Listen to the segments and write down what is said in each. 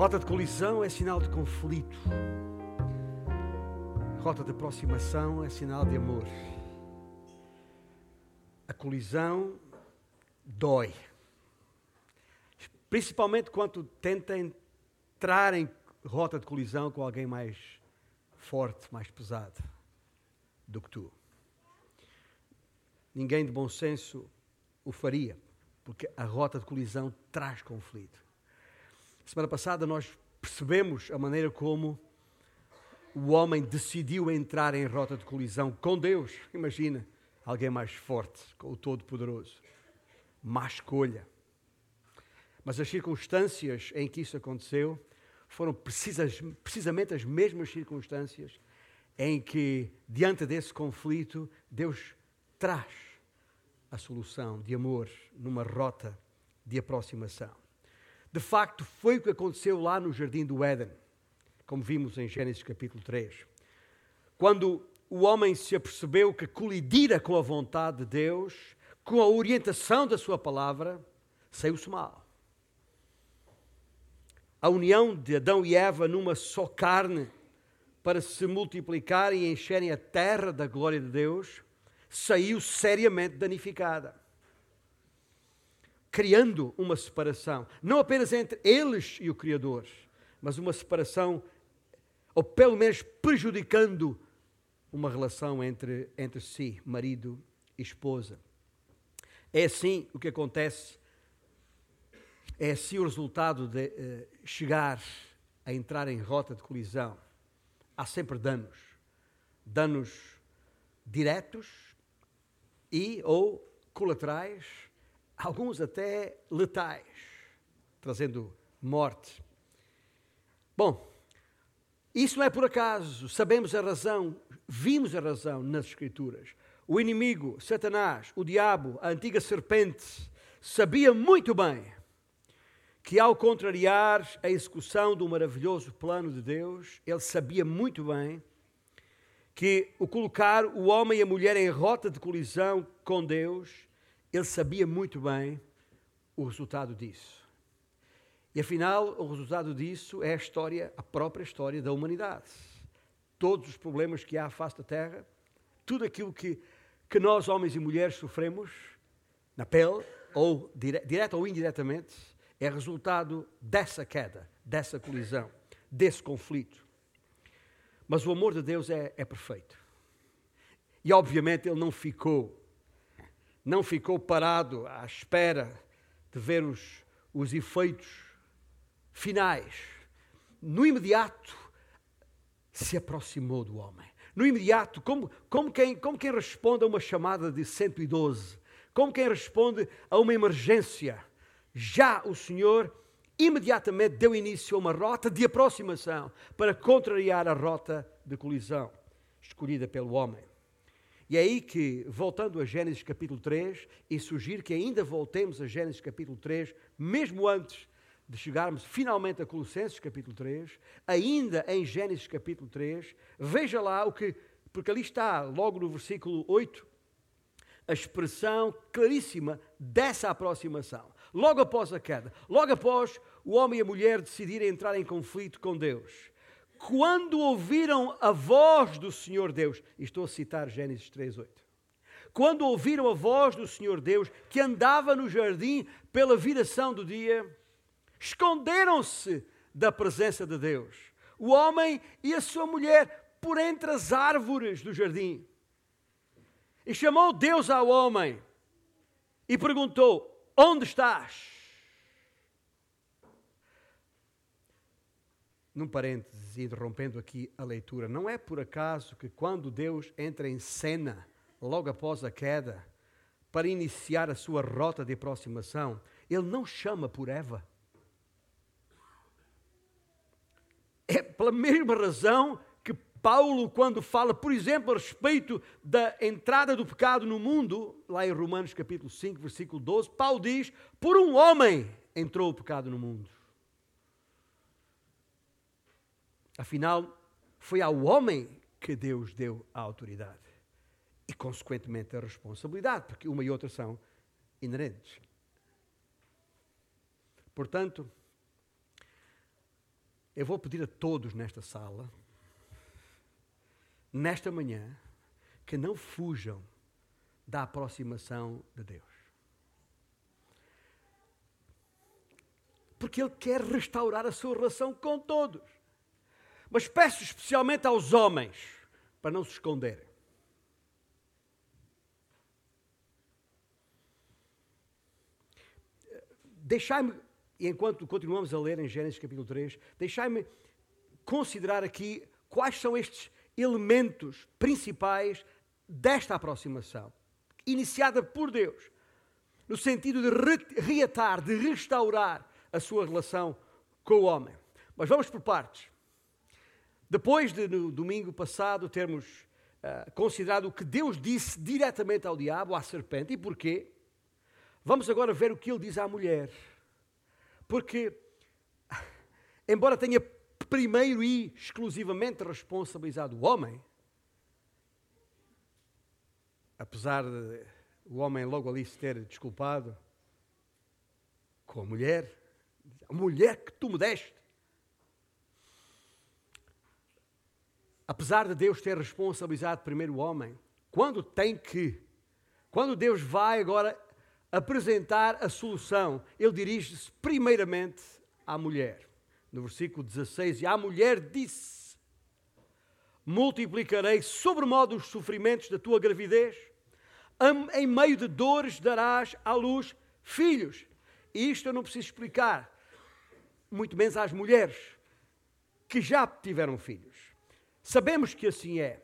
Rota de colisão é sinal de conflito. Rota de aproximação é sinal de amor. A colisão dói. Principalmente quando tenta entrar em rota de colisão com alguém mais forte, mais pesado do que tu. Ninguém de bom senso o faria, porque a rota de colisão traz conflito. Semana passada nós percebemos a maneira como o homem decidiu entrar em rota de colisão com Deus. Imagina alguém mais forte, com o Todo-Poderoso. Má escolha. Mas as circunstâncias em que isso aconteceu foram precisas, precisamente as mesmas circunstâncias em que, diante desse conflito, Deus traz a solução de amor numa rota de aproximação. De facto, foi o que aconteceu lá no jardim do Éden, como vimos em Gênesis capítulo 3. Quando o homem se apercebeu que colidira com a vontade de Deus, com a orientação da sua palavra, saiu-se mal. A união de Adão e Eva numa só carne para se multiplicarem e encherem a terra da glória de Deus, saiu seriamente danificada. Criando uma separação, não apenas entre eles e o Criador, mas uma separação, ou pelo menos prejudicando uma relação entre, entre si, marido e esposa. É assim o que acontece, é assim o resultado de uh, chegar a entrar em rota de colisão. Há sempre danos. Danos diretos e ou colaterais, alguns até letais, trazendo morte. Bom, isso não é por acaso, sabemos a razão, vimos a razão nas Escrituras. O inimigo, Satanás, o diabo, a antiga serpente, sabia muito bem que, ao contrariar a execução do maravilhoso plano de Deus, ele sabia muito bem que o colocar o homem e a mulher em rota de colisão com Deus, ele sabia muito bem o resultado disso. E afinal, o resultado disso é a história, a própria história da humanidade. Todos os problemas que há à face da Terra, tudo aquilo que, que nós, homens e mulheres, sofremos na pele, ou dire, direta ou indiretamente, é resultado dessa queda, dessa colisão, desse conflito. Mas o amor de Deus é, é perfeito. E obviamente ele não ficou, não ficou parado à espera de ver os, os efeitos finais. No imediato, se aproximou do homem. No imediato, como, como, quem, como quem responde a uma chamada de 112, como quem responde a uma emergência, já o Senhor imediatamente deu início a uma rota de aproximação para contrariar a rota de colisão escolhida pelo homem. E é aí que, voltando a Gênesis capítulo 3, e sugiro que ainda voltemos a Gênesis capítulo 3, mesmo antes de chegarmos finalmente a Colossenses capítulo 3, ainda em Gênesis capítulo 3, veja lá o que, porque ali está, logo no versículo 8, a expressão claríssima dessa aproximação. Logo após a queda, logo após o homem e a mulher decidirem entrar em conflito com Deus. Quando ouviram a voz do Senhor Deus, estou a citar Gênesis 3:8. Quando ouviram a voz do Senhor Deus que andava no jardim pela viração do dia, esconderam-se da presença de Deus. O homem e a sua mulher por entre as árvores do jardim. E chamou Deus ao homem e perguntou: Onde estás? Num parênteses, interrompendo aqui a leitura, não é por acaso que quando Deus entra em cena, logo após a queda, para iniciar a sua rota de aproximação, Ele não chama por Eva. É pela mesma razão que Paulo, quando fala, por exemplo, a respeito da entrada do pecado no mundo, lá em Romanos capítulo 5, versículo 12, Paulo diz: Por um homem entrou o pecado no mundo. Afinal, foi ao homem que Deus deu a autoridade e, consequentemente, a responsabilidade, porque uma e outra são inerentes. Portanto, Eu vou pedir a todos nesta sala, nesta manhã, que não fujam da aproximação de Deus. Porque Ele quer restaurar a sua relação com todos. Mas peço especialmente aos homens para não se esconderem. Deixai-me, enquanto continuamos a ler em Gênesis capítulo 3, deixai-me considerar aqui quais são estes elementos principais desta aproximação, iniciada por Deus, no sentido de reatar, de restaurar a sua relação com o homem. Mas vamos por partes. Depois de, no domingo passado, termos uh, considerado o que Deus disse diretamente ao diabo, à serpente, e porquê, vamos agora ver o que ele diz à mulher. Porque, embora tenha primeiro e exclusivamente responsabilizado o homem, apesar de o homem logo ali se ter desculpado com a mulher, a mulher que tu me deste, apesar de Deus ter responsabilizado primeiro o homem, quando tem que, quando Deus vai agora apresentar a solução, ele dirige-se primeiramente à mulher. No versículo 16, e a mulher disse: Multiplicarei sobremodo os sofrimentos da tua gravidez, em meio de dores darás à luz filhos. E isto eu não preciso explicar, muito menos às mulheres que já tiveram filhos. Sabemos que assim é.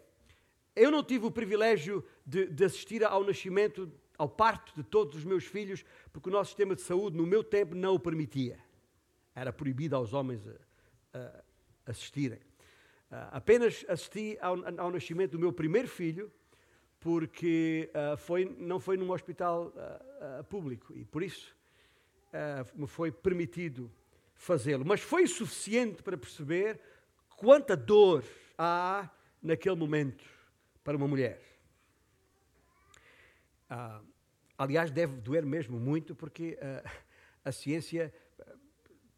Eu não tive o privilégio de, de, assistir ao nascimento, ao parto de todos os meus filhos, porque o nosso sistema de saúde, no meu tempo, não o permitia. Era proibido aos homens a, a assistirem. Uh, apenas assisti ao, ao, nascimento do meu primeiro filho, porque uh, foi, não foi num hospital uh, público, e por isso me foi permitido fazê-lo. Mas foi suficiente para perceber quanta dor há naquele momento para uma mulher. Ah, aliás, deve doer mesmo muito, porque ah, a ciência ah,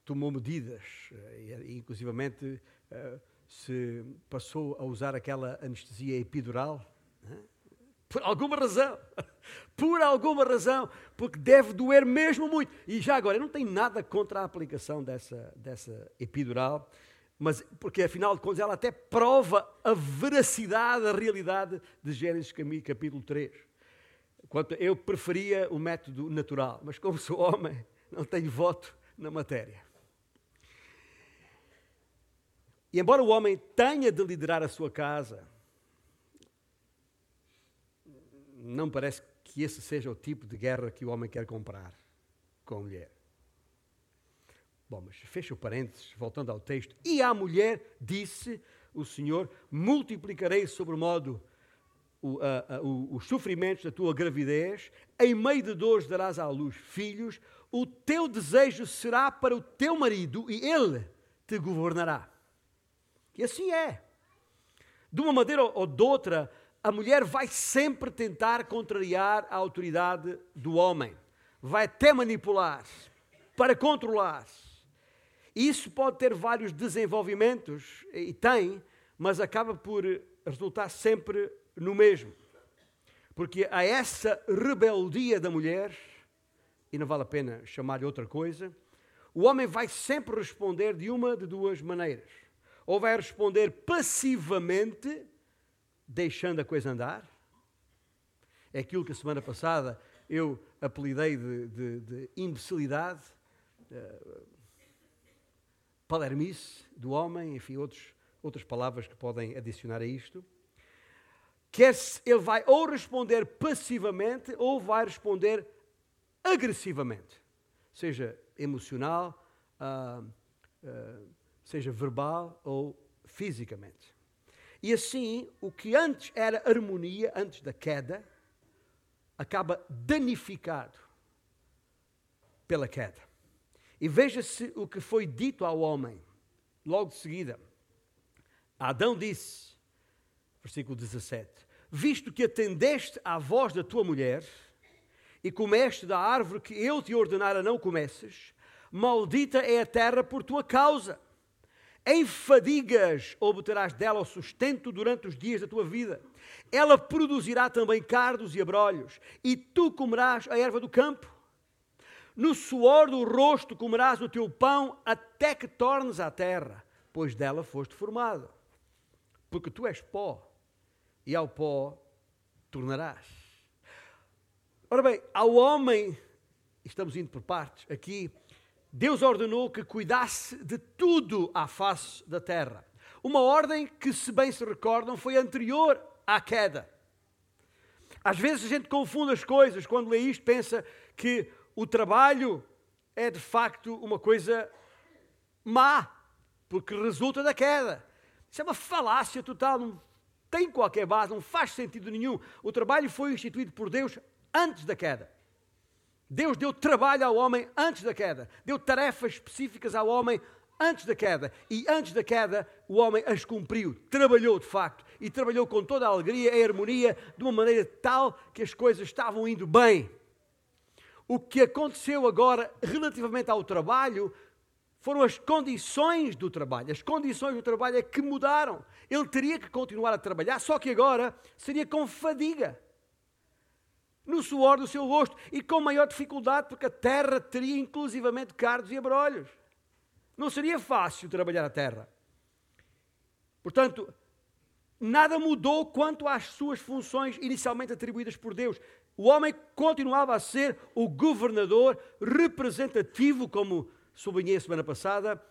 tomou medidas, ah, e, inclusivamente ah, se passou a usar aquela anestesia epidural. Por alguma razão. Por alguma razão. Porque deve doer mesmo muito. E já agora, eu não tenho nada contra a aplicação dessa, dessa epidural mas porque afinal de contas ela até prova a veracidade, a realidade de Gênesis capítulo 3. Quanto eu preferia o método natural, mas como sou homem, não tenho voto na matéria. E embora o homem tenha de liderar a sua casa, não parece que esse seja o tipo de guerra que o homem quer comprar com a mulher. Bom, mas fecha o parênteses, voltando ao texto. E à mulher disse o Senhor: multiplicarei sobre modo o, a, o, os sofrimentos da tua gravidez, em meio de dores darás à luz filhos, o teu desejo será para o teu marido e ele te governará. E assim é. De uma maneira ou de outra, a mulher vai sempre tentar contrariar a autoridade do homem, vai até manipular, para controlar. Isso pode ter vários desenvolvimentos, e tem, mas acaba por resultar sempre no mesmo. Porque a essa rebeldia da mulher, e não vale a pena chamar-lhe outra coisa, o homem vai sempre responder de uma de duas maneiras. Ou vai responder passivamente, deixando a coisa andar. É aquilo que a semana passada eu apelidei de, de, de imbecilidade. Uh, palermice do homem, enfim, outros, outras palavras que podem adicionar a isto. Quer ele vai ou responder passivamente ou vai responder agressivamente, seja emocional, uh, uh, seja verbal ou fisicamente. E assim, o que antes era harmonia, antes da queda, acaba danificado pela queda. E veja-se o que foi dito ao homem, logo de seguida. Adão disse, versículo 17: Visto que atendeste à voz da tua mulher e comeste da árvore que eu te ordenara não comesses, maldita é a terra por tua causa. Em fadigas obterás dela o sustento durante os dias da tua vida. Ela produzirá também cardos e abrolhos, e tu comerás a erva do campo. No suor do rosto comerás o teu pão até que tornes à terra, pois dela foste formado. Porque tu és pó, e ao pó tornarás. Ora bem, ao homem, estamos indo por partes aqui, Deus ordenou que cuidasse de tudo à face da terra. Uma ordem que, se bem se recordam, foi anterior à queda. Às vezes a gente confunde as coisas, quando lê isto, pensa que o trabalho é de facto uma coisa má, porque resulta da queda. Isso é uma falácia total, não tem qualquer base, não faz sentido nenhum. O trabalho foi instituído por Deus antes da queda. Deus deu trabalho ao homem antes da queda, deu tarefas específicas ao homem antes da queda. E antes da queda, o homem as cumpriu, trabalhou de facto, e trabalhou com toda a alegria e harmonia, de uma maneira tal que as coisas estavam indo bem. O que aconteceu agora relativamente ao trabalho foram as condições do trabalho. As condições do trabalho é que mudaram. Ele teria que continuar a trabalhar, só que agora seria com fadiga no suor do seu rosto e com maior dificuldade, porque a terra teria inclusivamente cardos e abrolhos. Não seria fácil trabalhar a terra. Portanto, nada mudou quanto às suas funções inicialmente atribuídas por Deus. O homem continuava a ser o governador representativo, como sublinhei a semana passada,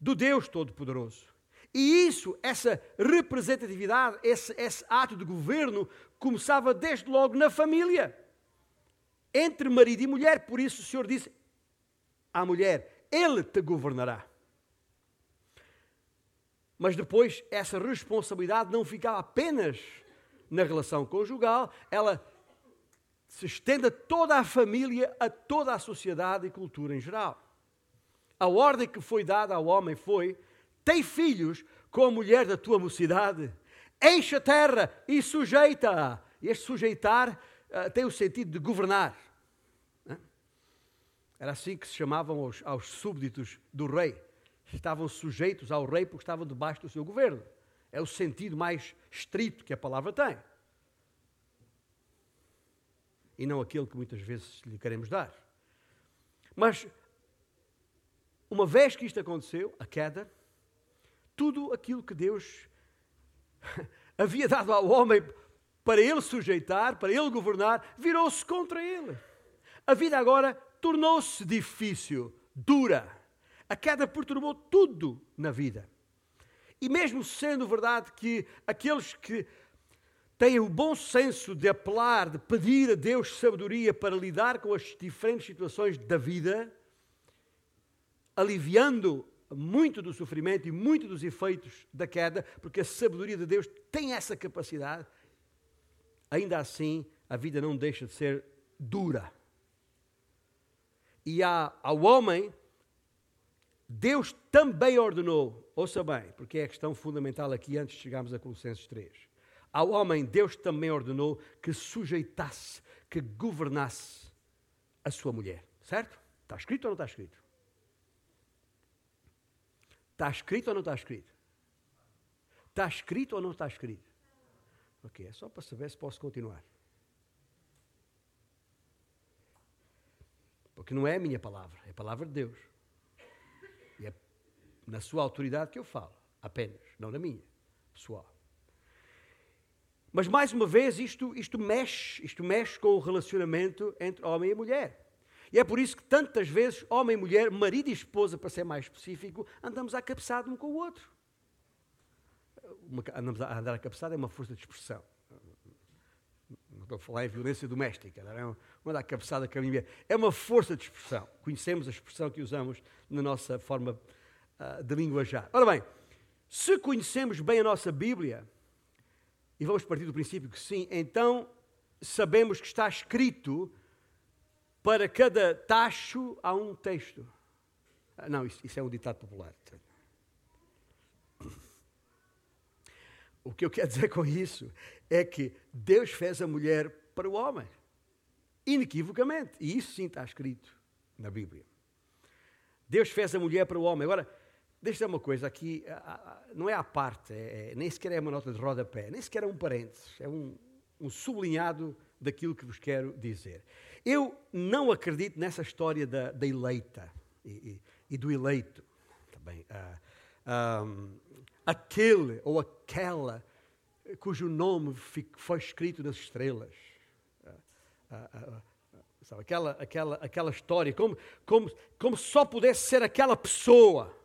do Deus Todo-Poderoso. E isso, essa representatividade, esse, esse ato de governo, começava desde logo na família, entre marido e mulher. Por isso o Senhor disse à mulher: Ele te governará. Mas depois, essa responsabilidade não ficava apenas na relação conjugal, ela se estende a toda a família, a toda a sociedade e cultura em geral. A ordem que foi dada ao homem foi tem filhos com a mulher da tua mocidade, enche a terra e sujeita-a. Este sujeitar uh, tem o sentido de governar. Era assim que se chamavam aos, aos súbditos do rei. Estavam sujeitos ao rei porque estavam debaixo do seu governo. É o sentido mais estrito que a palavra tem. E não aquele que muitas vezes lhe queremos dar. Mas, uma vez que isto aconteceu, a queda, tudo aquilo que Deus havia dado ao homem para ele sujeitar, para ele governar, virou-se contra ele. A vida agora tornou-se difícil, dura. A queda perturbou tudo na vida. E mesmo sendo verdade que aqueles que têm o bom senso de apelar, de pedir a Deus sabedoria para lidar com as diferentes situações da vida, aliviando muito do sofrimento e muito dos efeitos da queda, porque a sabedoria de Deus tem essa capacidade, ainda assim a vida não deixa de ser dura. E há, ao homem, Deus também ordenou, ouça bem, porque é a questão fundamental aqui antes de chegarmos a Colossenses 3. Ao homem, Deus também ordenou que sujeitasse, que governasse a sua mulher. Certo? Está escrito ou não está escrito? Está escrito ou não está escrito? Está escrito ou não está escrito? Ok, é só para saber se posso continuar. Porque não é a minha palavra, é a palavra de Deus. E é na sua autoridade que eu falo, apenas, não na minha, pessoal. Mas mais uma vez isto, isto mexe, isto mexe com o relacionamento entre homem e mulher. E é por isso que tantas vezes, homem e mulher, marido e esposa, para ser mais específico, andamos à cabeçada um com o outro. Andamos a andar à cabeçada é uma força de expressão. Não estou a falar em violência doméstica, não é uma da cabeçada com a minha É uma força de expressão. Conhecemos a expressão que usamos na nossa forma uh, de linguajar. Ora bem, se conhecemos bem a nossa Bíblia, e vamos partir do princípio que sim, então sabemos que está escrito para cada tacho há um texto. Ah, não, isso, isso é um ditado popular. O que eu quero dizer com isso é que Deus fez a mulher para o homem. Inequivocamente. E isso sim está escrito na Bíblia. Deus fez a mulher para o homem. Agora, deixa eu uma coisa aqui, não é à parte, é, é, nem sequer é uma nota de rodapé, nem sequer é um parênteses, é um, um sublinhado daquilo que vos quero dizer. Eu não acredito nessa história da, da eleita e, e, e, do eleito. Também, uh, ah, aquele ou aquela cujo nome foi escrito nas estrelas. Uh, uh, sabe, aquela, aquela, aquela história, como, como, como só pudesse ser aquela pessoa.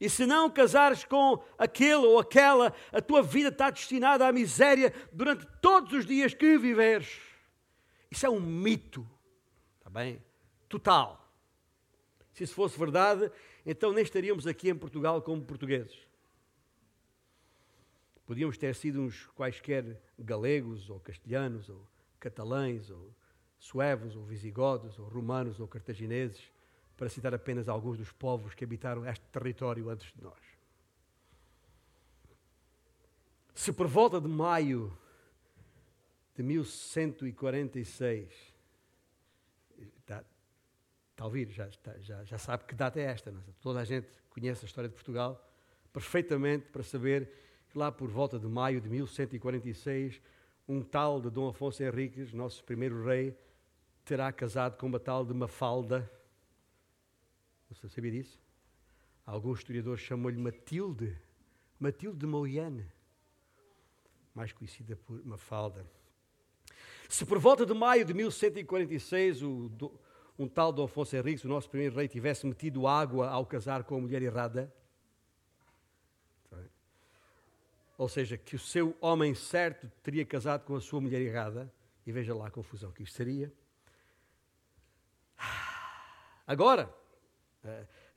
E se não casares com aquele ou aquela, a tua vida está destinada à miséria durante todos os dias que viveres. Isso é um mito, está bem? Total. Se isso fosse verdade, então nem estaríamos aqui em Portugal como portugueses. Podíamos ter sido uns quaisquer galegos, ou castelhanos, ou catalães, ou suevos, ou visigodos, ou romanos, ou cartagineses, para citar apenas alguns dos povos que habitaram este território antes de nós. Se por volta de maio de 1146, está, está a ouvir, já, já, já sabe que data é esta, é? toda a gente conhece a história de Portugal perfeitamente para saber que lá por volta de maio de 1146, um tal de Dom Afonso Henriques, nosso primeiro rei, terá casado com uma tal de Mafalda. Você sabia disso? Alguns historiadores chamam-lhe Matilde, Matilde de Moiane, mais conhecida por Mafalda. Se por volta de maio de 1146 o, um tal Dom Afonso Henriques, o nosso primeiro rei, tivesse metido água ao casar com a mulher errada, ou seja, que o seu homem certo teria casado com a sua mulher errada, e veja lá a confusão que isto seria. Agora, eh,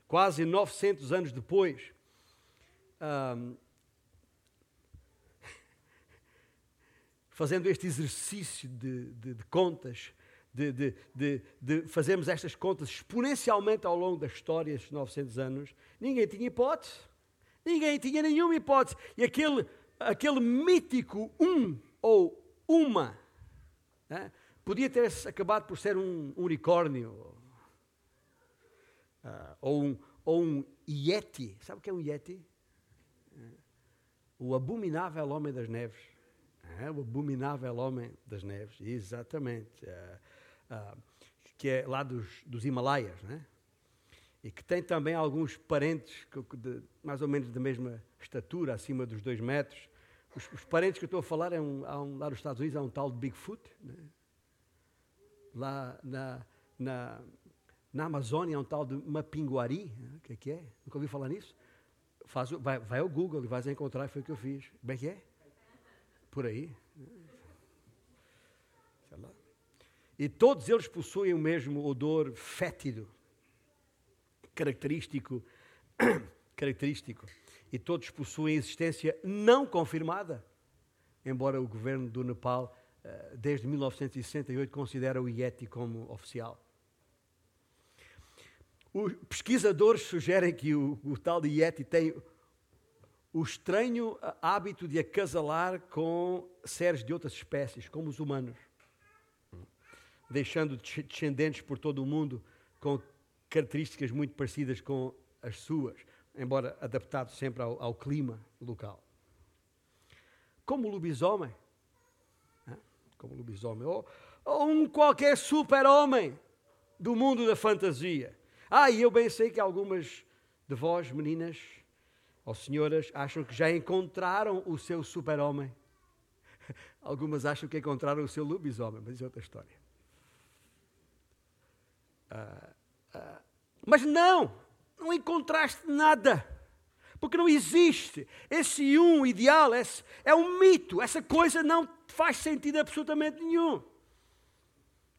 quase 900 anos depois, fazendo este exercício de, de, de contas, de, de, de, fazermos estas contas exponencialmente ao longo da história, estes 900 anos, ninguém tinha hipótese. Ninguém tinha nenhuma hipótese. E aquele, aquele mítico um ou uma né, podia ter acabado por ser um, unicórnio uh, ou, um, ou um Yeti. Sabe o que é um Yeti? Uh, o abominável homem das neves. Uh, o abominável homem das neves, exatamente. que é lá dos, dos Himalaias, né? e que tem também alguns parentes de, mais ou menos da mesma estatura, acima dos dois metros. Os, os parentes que eu estou a falar, é um, um, lá nos Estados Unidos há um tal de Bigfoot. Né? Lá na, na, na Amazônia há um tal de Mapinguari. Né? O que é que é? Nunca ouviu falar nisso? Faz, vai, vai ao Google e vais encontrar, foi o que eu fiz. Como é que é? Por aí. Sei lá. E todos eles possuem o mesmo odor fétido característico, característico. E todos possuem existência não confirmada, embora o governo do Nepal, eh, desde 1968, considere o Yeti como oficial. Os pesquisadores sugerem que o, o tal de Yeti tem o estranho hábito de acasalar com seres de outras espécies, como os humanos, deixando descendentes por todo o mundo com características muito parecidas com as suas, embora adaptado sempre ao, ao clima local. Como o lobisomem, como o lobisomem, ou, ou um qualquer super-homem do mundo da fantasia. Ah, e eu bem sei que algumas de vós, meninas ou senhoras, acham que já encontraram o seu super-homem. Algumas acham que encontraram o seu lobisomem, mas é outra história. Uh, mas não, não encontraste nada. Porque não existe. Esse um ideal esse, é um mito. Essa coisa não faz sentido absolutamente nenhum.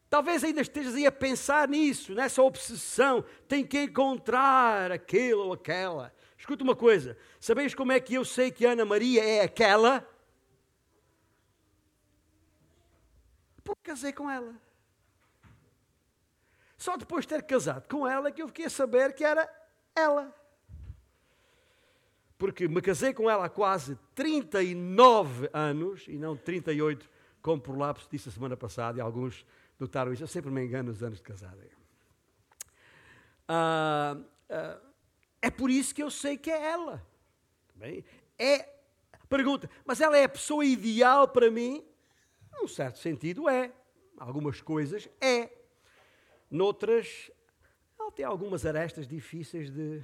Talvez ainda estejas aí a pensar nisso, nessa obsessão. Tem que encontrar aquele ou aquela. Escuta uma coisa: sabeis como é que eu sei que Ana Maria é aquela? Porque casei com ela. Só depois de ter casado com ela que eu fiquei a saber que era ela. Porque me casei com ela há quase 39 anos, e não 38, como por lapso disse a semana passada, e alguns notaram isso. Eu sempre me engano nos anos de casada. Ah, ah, É por isso que eu sei que é ela. Bem, é pergunta, mas ela é a pessoa ideal para mim? Num certo sentido é. Algumas coisas é. Noutras, ela tem algumas arestas difíceis de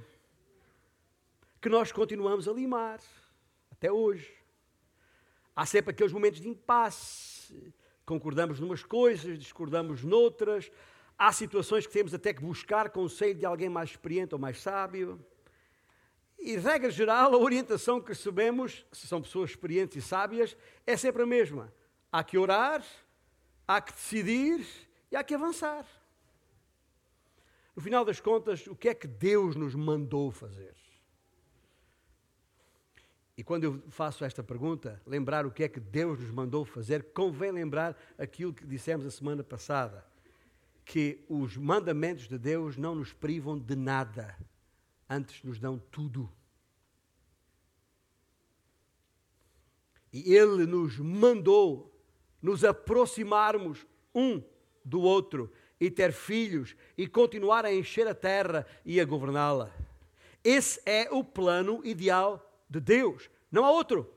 que nós continuamos a limar até hoje. Há sempre aqueles momentos de impasse. Concordamos numas coisas, discordamos noutras. Há situações que temos até que buscar conselho de alguém mais experiente ou mais sábio. E, regra geral, a orientação que recebemos, se são pessoas experientes e sábias, é sempre a mesma. Há que orar, há que decidir e há que avançar. No final das contas, o que é que Deus nos mandou fazer? E quando eu faço esta pergunta, lembrar o que é que Deus nos mandou fazer, convém lembrar aquilo que dissemos a semana passada, que os mandamentos de Deus não nos privam de nada, antes nos dão tudo. E Ele nos mandou nos aproximarmos um do outro e ter filhos e continuar a encher a terra e a governá-la. Esse é o plano ideal de Deus, não há outro.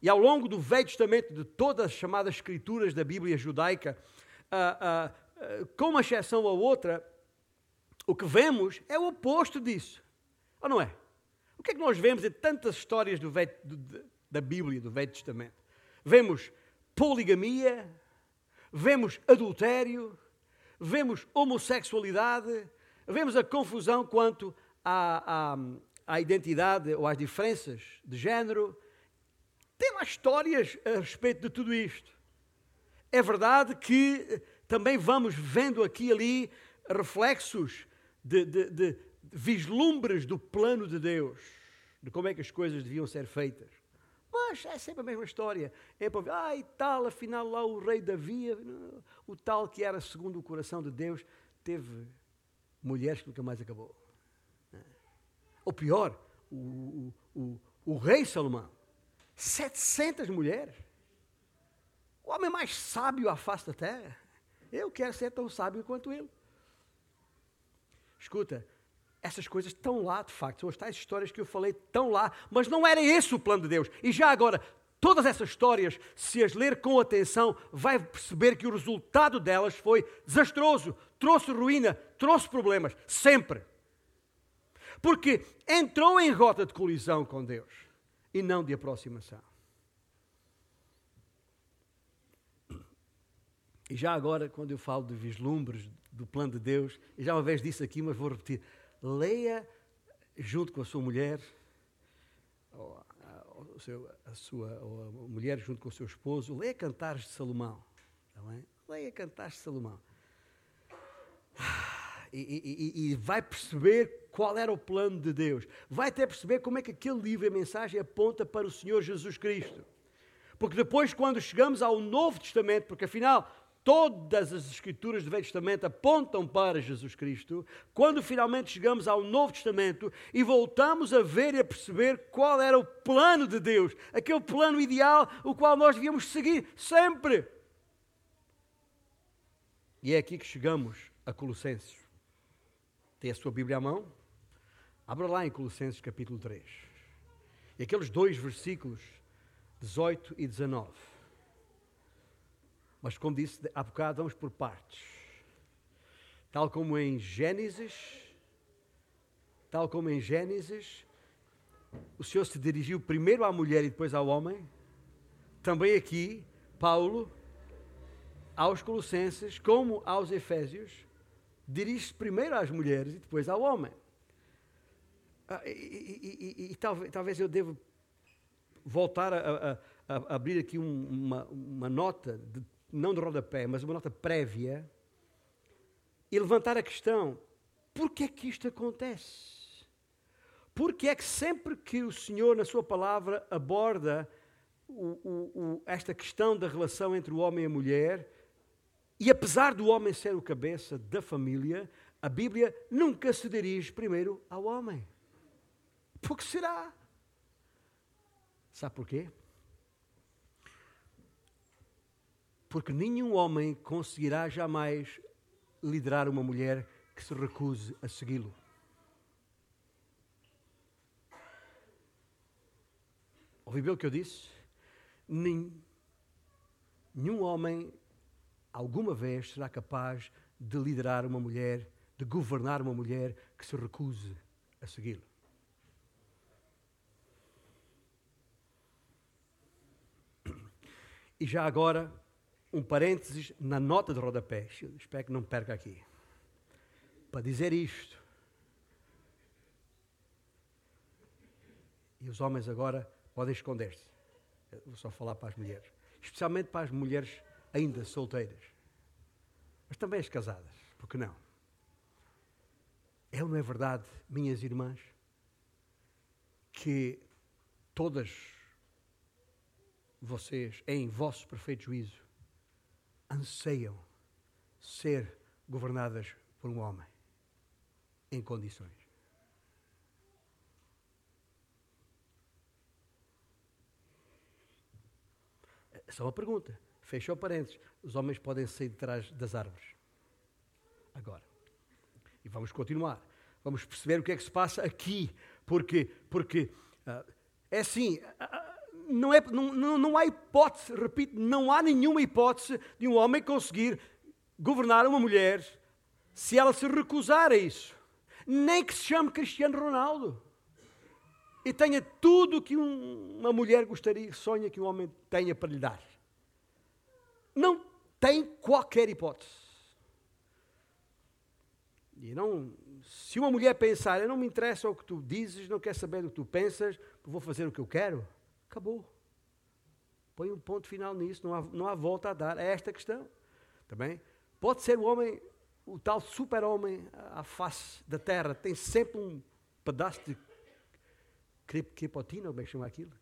E ao longo do Velho Testamento, de todas as chamadas escrituras da Bíblia judaica, uh, uh, uh, com uma exceção ou outra, o que vemos é o oposto disso. Ou não é? O que é que nós vemos em tantas histórias do Velho, do, da Bíblia, do Velho Testamento? Vemos poligamia, vemos adultério, vemos homossexualidade, vemos a confusão quanto à, à identidade ou às diferenças de género. Tem lá histórias a respeito de tudo isto. É verdade que eh, também vamos vendo aqui e ali reflexos de, de, de vislumbres do plano de Deus, de como é que as coisas deviam ser feitas. Mas é sempre a mesma história. É para ah, e tal, afinal lá o rei Davi, o tal que era segundo o coração de Deus, teve mulheres que nunca mais acabou. Ou pior, o, o, o, o rei Salomão, 700 mulheres. O homem mais sábio à face da terra. Eu quero ser tão sábio quanto ele. Escuta, essas coisas estão lá, de facto, são as tais histórias que eu falei, estão lá, mas não era esse o plano de Deus. E já agora, todas essas histórias, se as ler com atenção, vai perceber que o resultado delas foi desastroso, trouxe ruína, trouxe problemas, sempre. Porque entrou em rota de colisão com Deus e não de aproximação. E já agora, quando eu falo de vislumbres do plano de Deus, e já uma vez disse aqui, mas vou repetir: leia junto com a sua mulher, ou a, seu, a sua ou a mulher junto com o seu esposo, leia Cantares de Salomão. Bem? Leia Cantares de Salomão e, e, e, vai perceber qual era o plano de Deus. Vai até perceber como é que aquele livro, a mensagem, aponta para o Senhor Jesus Cristo. Porque depois, quando chegamos ao Novo Testamento, porque afinal todas as escrituras do Velho Testamento apontam para Jesus Cristo, quando finalmente chegamos ao Novo Testamento e voltamos a ver e a perceber qual era o plano de Deus, aquele plano ideal, o qual nós devíamos seguir sempre. E é aqui que chegamos a Colossenses. Tem a sua Bíblia à mão? Abra lá em Colossenses capítulo 3. E aqueles dois versículos, 18 e 19. Mas, como disse há bocado, vamos por partes. Tal como em Gênesis, tal como em Gênesis, o Senhor se dirigiu primeiro à mulher e depois ao homem. Também aqui, Paulo, aos Colossenses, como aos Efésios, dirige-se primeiro às mulheres e depois ao homem. Ah, e, e, e, e talvez, talvez, eu devo voltar a, a, a abrir aqui um, uma, uma, nota, de, não de rodapé, mas uma nota prévia, e levantar a questão: por que é que isto acontece? Porque é que sempre que o Senhor, na Sua palavra, aborda o, o, o, esta questão da relação entre o homem e a mulher, e apesar do homem ser o cabeça da família, a Bíblia nunca se dirige primeiro ao homem. Por que será? Sabe por quê? Porque nenhum homem conseguirá jamais liderar uma mulher que se recuse a segui-lo. Ouvi bem o que eu disse? Nenhum homem alguma vez será capaz de liderar uma mulher, de governar uma mulher que se recuse a segui-lo. E já agora, um parênteses na nota de rodapé, espero que não perca aqui, para dizer isto. E os homens agora podem esconder-se. Vou só falar para as mulheres. Especialmente para as mulheres ainda solteiras. Mas também as casadas. Por que não? É ou não é verdade, minhas irmãs, que todas vocês, em vosso perfeito juízo, anseiam ser governadas por um homem em condições. É uma pergunta. Fechou parênteses. Os homens podem sair de trás das árvores. Agora. E vamos continuar. Vamos perceber o que é que se passa aqui. Porque, porque uh, é assim. Não, é, não, não há hipótese, repito, não há nenhuma hipótese de um homem conseguir governar uma mulher se ela se recusar a isso. Nem que se chame Cristiano Ronaldo. E tenha tudo o que um, uma mulher gostaria, sonha que um homem tenha para lhe dar. Não tem qualquer hipótese. E não, se uma mulher pensar, eu não me interessa o que tu dizes, não quer saber o que tu pensas, vou fazer o que eu quero, Acabou. Põe um ponto final nisso, não há, não há volta a dar. É esta questão. Também pode ser o homem, o tal super-homem à face da terra, tem sempre um pedaço de cripotina, ou bem chama aquilo?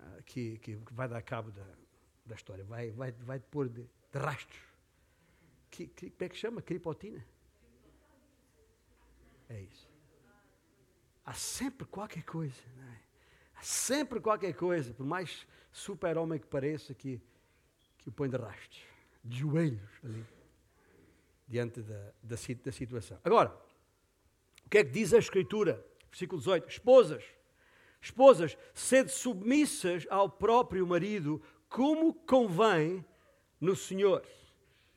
Ah, que, que, vai dar cabo da, da história, vai, vai, vai pôr de, de rastros. Que, que, como é que chama? Cripotina? É isso. Há sempre qualquer coisa. Não é? Sempre qualquer coisa, por mais super-homem que pareça, que, que o põe de rastros, de joelhos ali, diante da, da, da situação. Agora, o que é que diz a Escritura? Versículo 18: Esposas, esposas, sede submissas ao próprio marido, como convém no Senhor.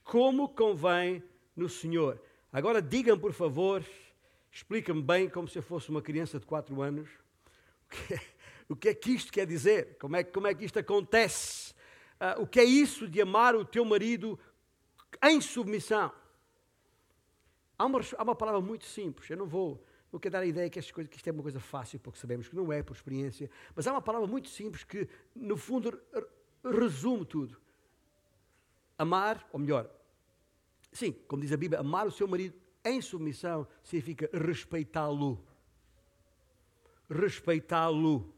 Como convém no Senhor. Agora digam, por favor, explica-me bem, como se eu fosse uma criança de 4 anos, o que é o que é que isto quer dizer? Como é, como é que isto acontece? Uh, o que é isso de amar o teu marido em submissão? Há uma, há uma palavra muito simples, eu não vou, quero dar a ideia que, que isto é uma coisa fácil, porque sabemos que não é por experiência, mas há uma palavra muito simples que, no fundo, resume tudo. Amar, ou melhor, sim, como diz a Bíblia, amar o seu marido em submissão significa respeitá-lo. Respeitá-lo.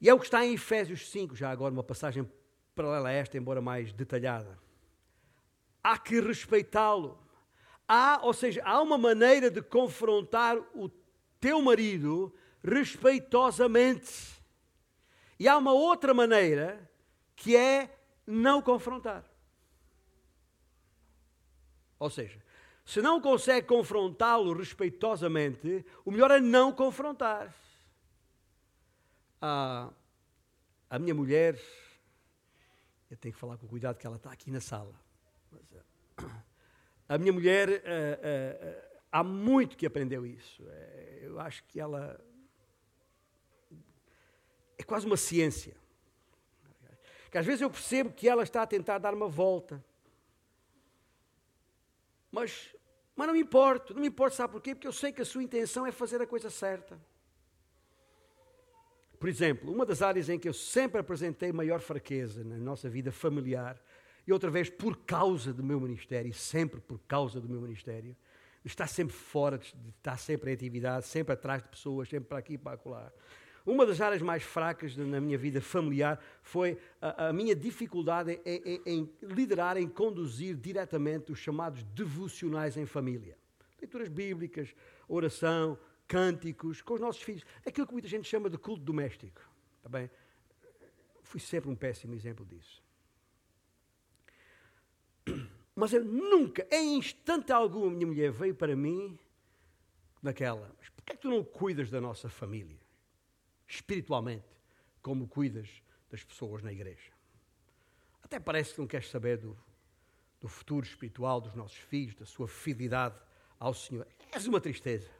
E é o que está em Efésios 5, já agora uma passagem paralela a esta, embora mais detalhada. Há que respeitá-lo. Há, ou seja, há uma maneira de confrontar o teu marido respeitosamente. E há uma outra maneira que é não confrontar. Ou seja, se não consegue confrontá-lo respeitosamente, o melhor é não confrontar a, a minha mulher, eu tenho que falar com cuidado que ela está aqui na sala. Eh, a minha mulher, uh, uh, há muito que aprendeu isso. eu acho que ela é quase uma ciência. Que às vezes eu percebo que ela está a tentar dar uma volta. Mas, mas não me importa, não me importa, sabe porquê? Porque eu sei que a sua intenção é fazer a coisa certa. Por exemplo, uma das áreas em que eu sempre apresentei maior fraqueza na nossa vida familiar, e outra vez por causa do meu ministério, sempre por causa do meu ministério, estar sempre fora, estar sempre em atividade, sempre atrás de pessoas, sempre para aqui e para acolá. Uma das áreas mais fracas na minha vida familiar foi a, a minha dificuldade em, em, em, liderar, em conduzir diretamente os chamados devocionais em família. Leituras bíblicas, oração, cânticos com os nossos filhos. Aquilo que muita gente chama de culto doméstico. Está bem? Fui sempre um péssimo exemplo disso. Mas eu nunca, em instante algum, minha mulher veio para mim naquela, mas porquê é que tu não cuidas da nossa família? espiritualmente, como cuidas das pessoas na igreja. Até parece que não queres saber do, do futuro espiritual dos nossos filhos, da sua fidelidade ao Senhor. És uma tristeza.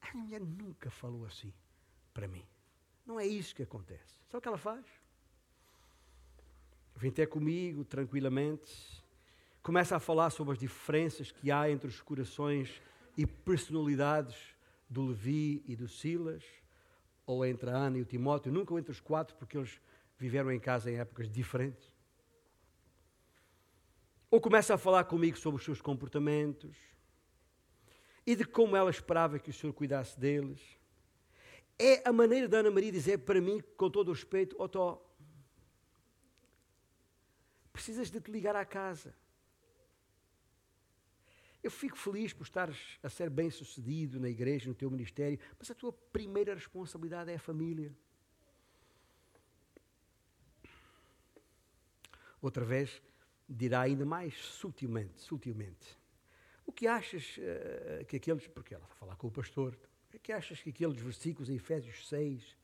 A minha mulher nunca falou assim para mim. Não é isso que acontece. Sabe o que ela faz? Vem ter comigo tranquilamente, começa a falar sobre as diferenças que há entre os corações e personalidades do Levi e do Silas, ou entre a Ana e o Timóteo, nunca entre os quatro, porque eles viveram em casa em épocas diferentes. Ou começa a falar comigo sobre os seus comportamentos e de como ela esperava que o Senhor cuidasse deles. É a maneira da Ana Maria dizer para mim, com todo o respeito, Otó, precisas de te ligar à casa. Eu fico feliz por estares a ser bem sucedido na igreja, no teu ministério, mas a tua primeira responsabilidade é a família. Outra vez, dirá ainda mais sutilmente, sutilmente. O que achas uh, que aqueles, porque ela a falar com o pastor, o que achas que aqueles versículos em Efésios 6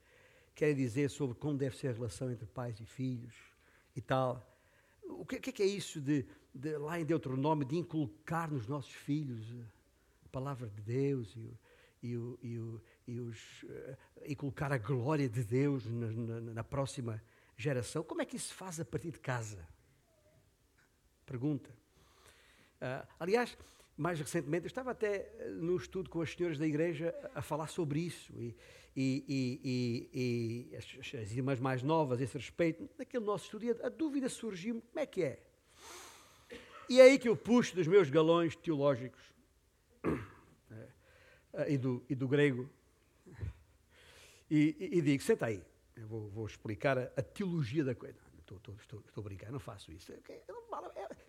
querem dizer sobre como deve ser a relação entre pais e filhos e tal? O que, que é isso de, de, lá em Deuteronômio, de inculcar nos nossos filhos a palavra de Deus e, e, e, e os, uh, inculcar a glória de Deus na, na, na próxima geração? Como é que isso se faz a partir de casa? Pergunta. Uh, aliás, mais recentemente, eu estava até eh, no estudo com as senhoras da igreja a falar sobre isso e, e, e, e as, as, irmãs mais novas a esse respeito. Naquele nosso estudo, a, dúvida surgiu: como é que é? E é aí que eu puxo dos meus galões teológicos eh, e, do, do grego e, digo: senta aí, eu vou, vou explicar a, a teologia da coisa. Estou, estou, estou, estou não faço isso.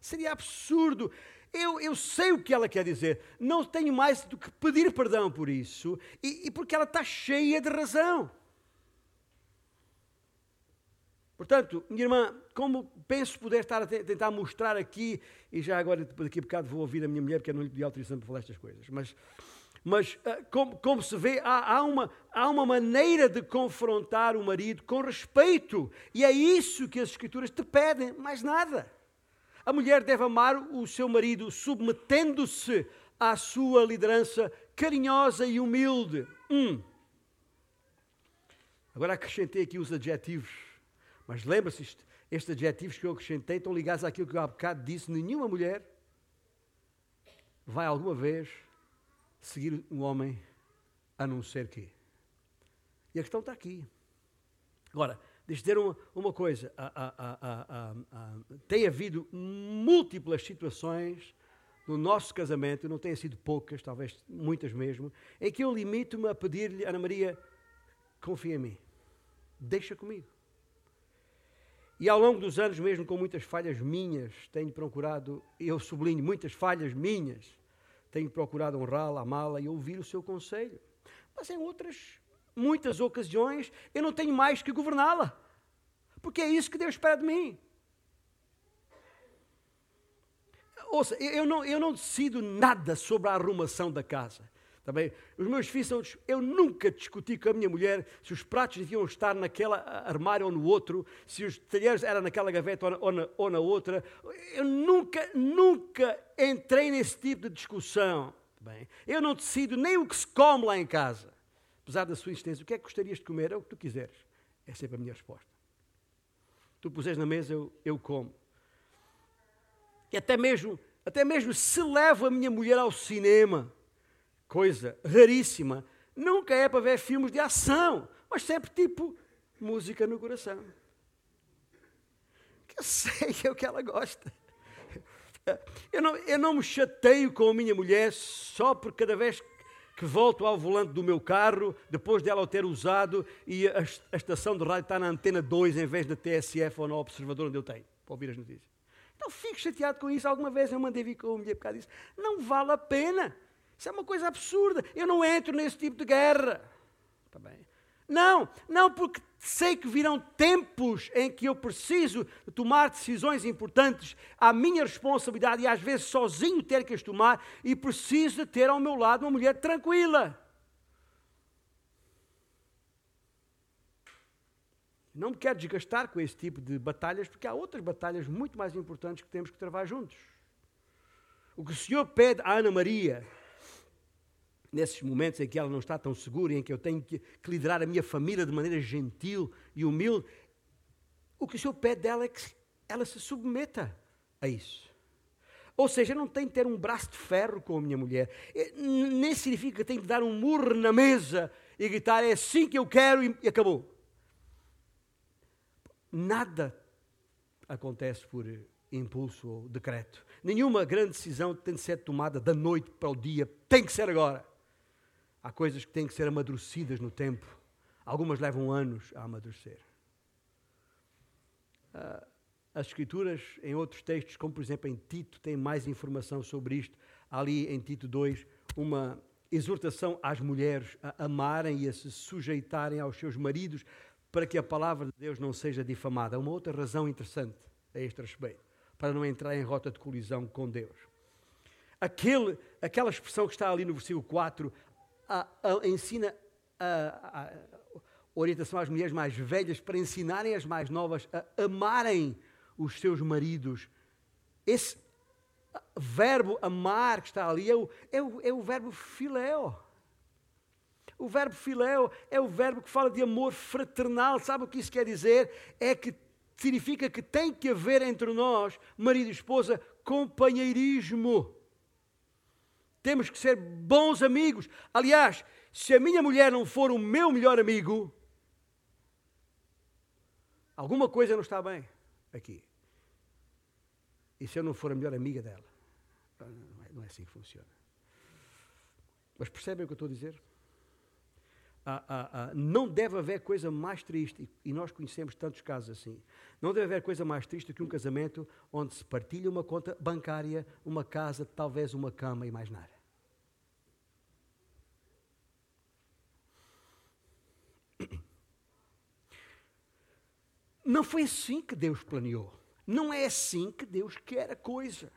Seria absurdo. Eu, eu sei o que ela quer dizer. Não tenho mais do que pedir perdão por isso. E, e porque ela está cheia de razão. Portanto, minha irmã, como penso poder estar a tentar mostrar aqui, e já agora, daqui a bocado, vou ouvir a minha mulher, porque eu não lhe pedi autorização para falar estas coisas, mas mas uh, como, como, se vê, há, há, uma, há uma maneira de confrontar o marido com respeito. E é isso que as Escrituras te pedem, mais nada. A mulher deve amar o seu marido submetendo-se à sua liderança carinhosa e humilde. Hum. Agora acrescentei aqui os adjetivos. Mas lembra-se, estes adjetivos que eu acrescentei estão ligados àquilo que eu há bocado disse: nenhuma mulher vai alguma vez seguir um homem a não ser que. E a questão está aqui. Agora, deixa dizer uma, uma coisa. tem havido múltiplas situações no nosso casamento, não tenham sido poucas, talvez muitas mesmo, em que eu limito-me a pedir-lhe, Ana Maria, confia em mim, deixa comigo. E ao longo dos anos, mesmo com muitas falhas minhas, tenho procurado, eu sublinho muitas falhas minhas, tenho procurado honrá-la, amá-la e ouvir o seu conselho. Mas em outras, muitas ocasiões, eu não tenho mais que governá-la. Porque é isso que Deus espera de mim. Ouça, eu não, eu não decido nada sobre a arrumação da casa. Também, os meus filhos são. Eu nunca discuti com a minha mulher se os pratos deviam estar naquela armário ou no outro, se os talheres eram naquela gaveta ou na, ou na, ou na outra. Eu nunca, nunca entrei nesse tipo de discussão. Bem, eu não decido nem o que se come lá em casa. Apesar da sua insistência, o que é que gostarias de comer? É o que tu quiseres. É sempre a minha resposta. Tu puseres na mesa, eu, eu como. E até mesmo, até mesmo se levo a minha mulher ao cinema, coisa raríssima, nunca é para ver filmes de ação, mas sempre tipo música no coração. Que eu sei que é o que ela gosta. Eu não, eu não me chateio com a minha mulher só por cada vez que volto ao volante do meu carro, depois dela o ter usado e a, a estação de rádio está na antena 2 em vez da TSF ou no observador onde eu tenho, para ouvir as notícias. Então fico chateado com isso. Alguma vez eu mandei vir com a mulher por causa disso. Não vale a pena. Isso é uma coisa absurda. Eu não entro nesse tipo de guerra. Está bem? Não, não, porque sei que virão tempos em que eu preciso tomar decisões importantes, à minha responsabilidade e às vezes sozinho ter que as tomar, e preciso de ter ao meu lado uma mulher tranquila. Não me quero desgastar com esse tipo de batalhas, porque há outras batalhas muito mais importantes que temos que travar juntos. O que o Senhor pede à Ana Maria, nesses momentos em que ela não está tão segura e em que eu tenho que, que liderar a minha família de maneira gentil e humilde, o que o Senhor pede dela é que ela se submeta a isso. Ou seja, não tem que ter um braço de ferro com a minha mulher. Nem significa que tenho que dar um murro na mesa e gritar é assim que eu quero e acabou. Nada acontece por impulso ou decreto. Nenhuma grande decisão tem de ser tomada da noite para o dia, tem que ser agora. Há coisas que têm que ser amadurecidas no tempo. Algumas levam anos a amadurecer. Uh, as Escrituras, em outros textos, como por exemplo em Tito, têm mais informação sobre isto. Ali em Tito 2, uma exortação às mulheres a amarem e a se sujeitarem aos seus maridos, para que a palavra de Deus não seja difamada. Uma outra razão interessante a este respeito, para não entrar em rota de colisão com Deus. Aquele, aquela expressão que está ali no versículo 4 a, a, ensina a, orientação às mulheres mais velhas para ensinarem as mais novas a amarem os seus maridos. Esse verbo amar que está ali é o, é o, é o verbo filéu. O verbo filéu é o verbo que fala de amor fraternal. Sabe o que isso quer dizer? É que significa que tem que haver entre nós, marido e esposa, companheirismo. Temos que ser bons amigos. Aliás, se a minha mulher não for o meu melhor amigo, alguma coisa não está bem aqui. E se eu não for a melhor amiga dela? Não é, é assim que funciona. Mas percebem o que eu estou a dizer? ah, ah, ah, não deve haver coisa mais triste, e nós conhecemos tantos casos assim, não deve haver coisa mais triste que um casamento onde se partilha uma conta bancária, uma casa, talvez uma cama e mais nada. Não foi assim que Deus planeou. Não é assim que Deus quer a coisa.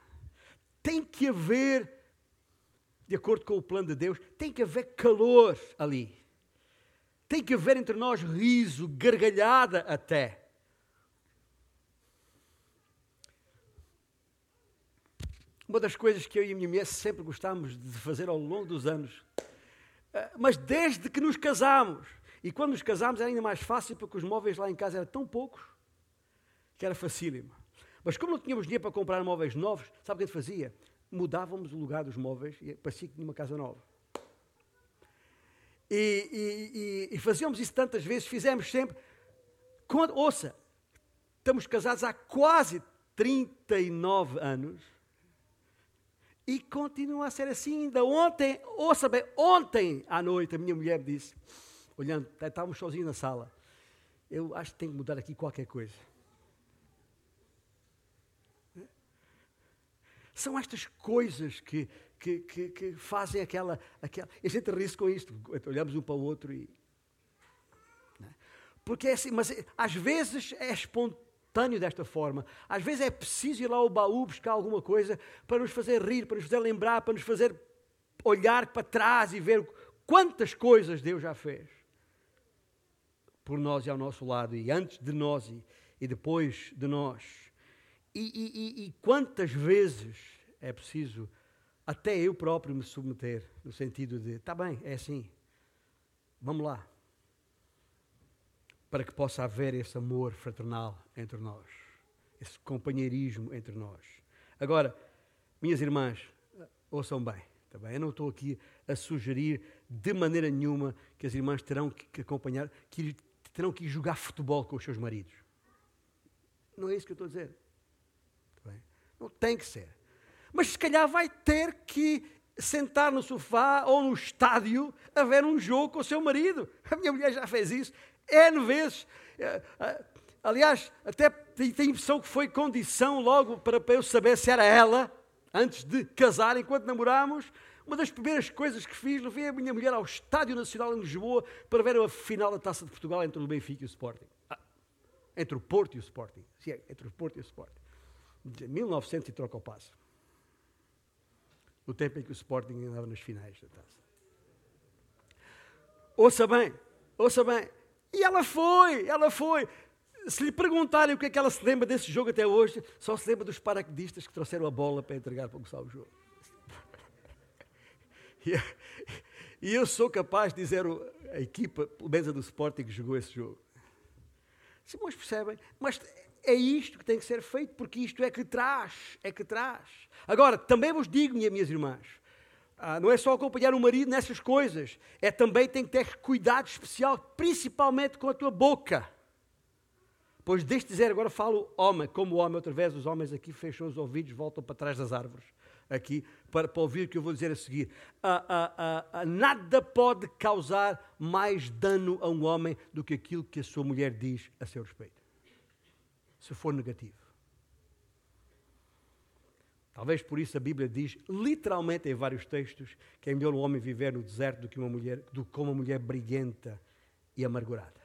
Tem que haver, de acordo com o plano de Deus, tem que haver calor ali. Tem que haver entre nós riso, gargalhada até. Uma das coisas que eu e a minha mulher sempre gostámos de fazer ao longo dos anos, eh, mas desde que nos casámos, e quando nos casámos era ainda mais fácil porque os móveis lá em casa eram tão poucos que era facílimo. Mas como não tínhamos dinheiro para comprar móveis novos, sabe o que a gente fazia? Mudávamos o lugar dos móveis e parecia que tinha uma casa nova. E, e, e, e fazíamos isso tantas vezes, fizemos sempre. Quando, ouça, estamos casados há quase 39 anos e continua a ser assim. Ainda ontem, ouça bem, ontem à noite a minha mulher disse, olhando, estávamos sozinhos na sala, eu acho que tenho que mudar aqui qualquer coisa. São estas coisas que, que, que, que fazem aquela, aquela. A gente ri com isto, olhamos um para o outro e. Né? Porque é assim, mas às vezes é espontâneo desta forma. Às vezes é preciso ir lá ao baú buscar alguma coisa para nos fazer rir, para nos fazer lembrar, para nos fazer olhar para trás e ver quantas coisas Deus já fez por nós e ao nosso lado, e antes de nós e, e depois de nós. E, e, e, quantas vezes é preciso até eu próprio me submeter, no sentido de, está bem, é assim, vamos lá. Para que possa haver esse amor fraternal entre nós, esse companheirismo entre nós. Agora, minhas irmãs, ouçam bem, tá bem? Eu não estou aqui a sugerir de maneira nenhuma que as irmãs terão que acompanhar, que terão que ir jogar futebol com os seus maridos. Não é isso que eu estou a dizer. Tá não tem que ser mas se calhar vai ter que sentar no sofá ou no estádio a ver um jogo com o seu marido. A minha mulher já fez isso N vezes. Eh, eh, aliás, até tenho a impressão que foi condição logo para eu saber se era ela, antes de casar, enquanto namorámos. Uma das primeiras coisas que fiz, levei a minha mulher ao Estádio Nacional em Lisboa para ver a final da Taça de Portugal entre o Benfica e o Sporting. Ah, entre o Porto e o Sporting. Sim, entre o Porto e o Sporting. De 1900 e troca o passo no tempo em que o Sporting andava nas finais da taça. Ouça bem, ouça bem. E ela foi, ela foi. se lhe perguntarem o que é que ela se lembra desse jogo até hoje, só se lembra dos paraquedistas que trouxeram a bola para entregar para começar o jogo. E, eu sou capaz de dizer a equipa, pelo menos a do Sporting, que jogou esse jogo. Se percebem? Mas é isto que tem que ser feito, porque isto é que traz, é que traz. Agora, também vos digo, minhas irmãs, ah, não é só acompanhar o marido nessas coisas, é também tem que ter cuidado especial, principalmente com a tua boca. Pois deixe dizer, agora falo homem, como homem, outra vez os homens aqui fecham os ouvidos, voltam para trás das árvores, aqui, para, para ouvir o que eu vou dizer a seguir. Ah, ah, ah, nada pode causar mais dano a um homem do que aquilo que a sua mulher diz a seu respeito. Se for negativo. Talvez por isso a Bíblia diz, literalmente em vários textos, que é melhor um homem viver no deserto do que uma mulher, do que uma mulher briguenta e amargurada.